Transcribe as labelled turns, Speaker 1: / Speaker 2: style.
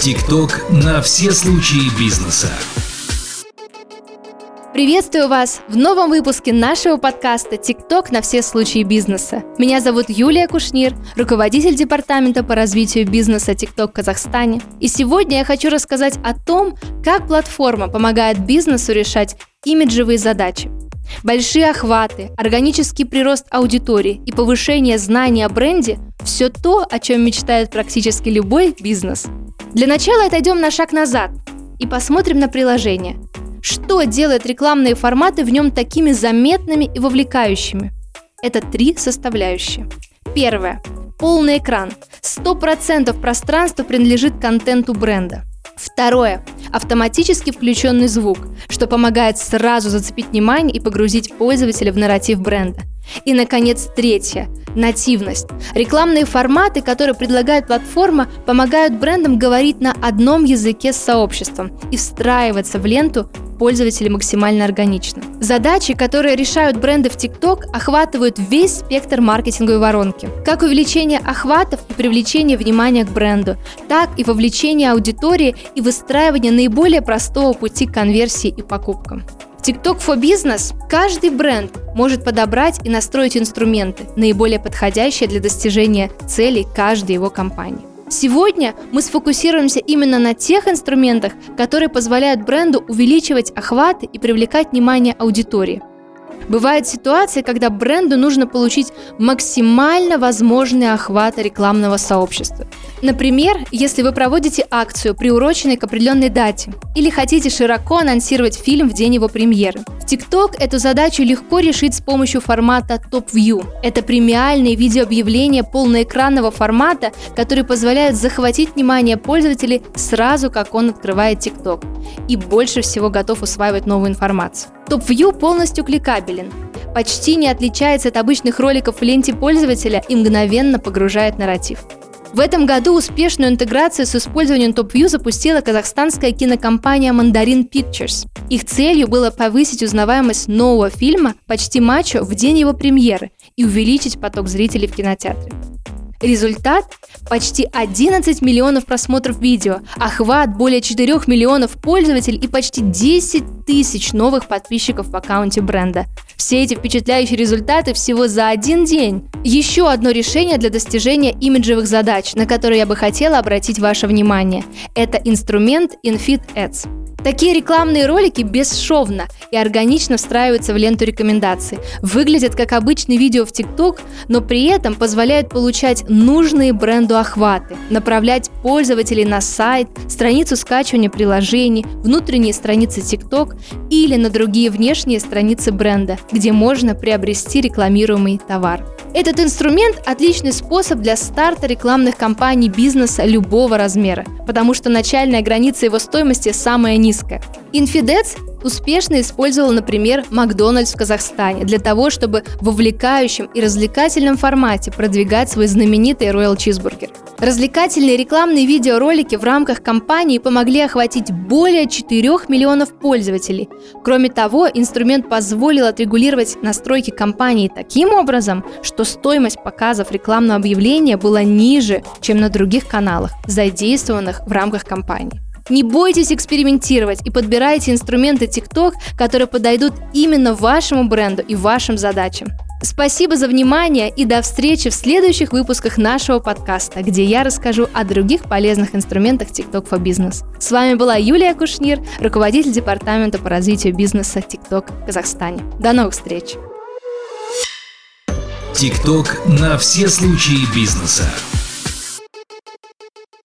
Speaker 1: ТикТок на все случаи бизнеса.
Speaker 2: Приветствую вас в новом выпуске нашего подкаста «ТикТок на все случаи бизнеса». Меня зовут Юлия Кушнир, руководитель департамента по развитию бизнеса «ТикТок» Казахстане. И сегодня я хочу рассказать о том, как платформа помогает бизнесу решать имиджевые задачи. Большие охваты, органический прирост аудитории и повышение знаний о бренде – все то, о чем мечтает практически любой бизнес – для начала отойдем на шаг назад и посмотрим на приложение. Что делает рекламные форматы в нем такими заметными и вовлекающими? Это три составляющие. Первое. Полный экран. 100% пространства принадлежит контенту бренда. Второе. Автоматически включенный звук, что помогает сразу зацепить внимание и погрузить пользователя в нарратив бренда. И, наконец, третье – нативность. Рекламные форматы, которые предлагает платформа, помогают брендам говорить на одном языке с сообществом и встраиваться в ленту пользователей максимально органично. Задачи, которые решают бренды в TikTok, охватывают весь спектр маркетинговой воронки. Как увеличение охватов и привлечение внимания к бренду, так и вовлечение аудитории и выстраивание наиболее простого пути к конверсии и покупкам. TikTok for Business каждый бренд может подобрать и настроить инструменты, наиболее подходящие для достижения целей каждой его компании. Сегодня мы сфокусируемся именно на тех инструментах, которые позволяют бренду увеличивать охваты и привлекать внимание аудитории. Бывают ситуации, когда бренду нужно получить максимально возможный охват рекламного сообщества. Например, если вы проводите акцию, приуроченной к определенной дате, или хотите широко анонсировать фильм в день его премьеры. В TikTok эту задачу легко решить с помощью формата Top View. Это премиальные видеообъявления полноэкранного формата, которые позволяют захватить внимание пользователей сразу, как он открывает TikTok, и больше всего готов усваивать новую информацию. Top View полностью кликабелен, почти не отличается от обычных роликов в ленте пользователя и мгновенно погружает нарратив. В этом году успешную интеграцию с использованием TopView запустила казахстанская кинокомпания Mandarin Pictures. Их целью было повысить узнаваемость нового фильма «Почти мачо» в день его премьеры и увеличить поток зрителей в кинотеатре. Результат – почти 11 миллионов просмотров видео, охват более 4 миллионов пользователей и почти 10 тысяч новых подписчиков в аккаунте бренда. Все эти впечатляющие результаты всего за один день. Еще одно решение для достижения имиджевых задач, на которые я бы хотела обратить ваше внимание – это инструмент InFit Ads. Такие рекламные ролики бесшовно и органично встраиваются в ленту рекомендаций, выглядят как обычные видео в ТикТок, но при этом позволяют получать нужные бренду охваты, направлять пользователей на сайт, страницу скачивания приложений, внутренние страницы ТикТок или на другие внешние страницы бренда, где можно приобрести рекламируемый товар. Этот инструмент – отличный способ для старта рекламных кампаний бизнеса любого размера, потому что начальная граница его стоимости самая низкая. Infidets успешно использовал, например, Макдональдс в Казахстане для того, чтобы в вовлекающем и развлекательном формате продвигать свой знаменитый Royal Cheeseburger. Развлекательные рекламные видеоролики в рамках кампании помогли охватить более 4 миллионов пользователей. Кроме того, инструмент позволил отрегулировать настройки кампании таким образом, что стоимость показов рекламного объявления была ниже, чем на других каналах, задействованных в рамках кампании. Не бойтесь экспериментировать и подбирайте инструменты TikTok, которые подойдут именно вашему бренду и вашим задачам. Спасибо за внимание и до встречи в следующих выпусках нашего подкаста, где я расскажу о других полезных инструментах TikTok for Business. С вами была Юлия Кушнир, руководитель департамента по развитию бизнеса TikTok в Казахстане. До новых встреч!
Speaker 1: TikTok на все случаи бизнеса.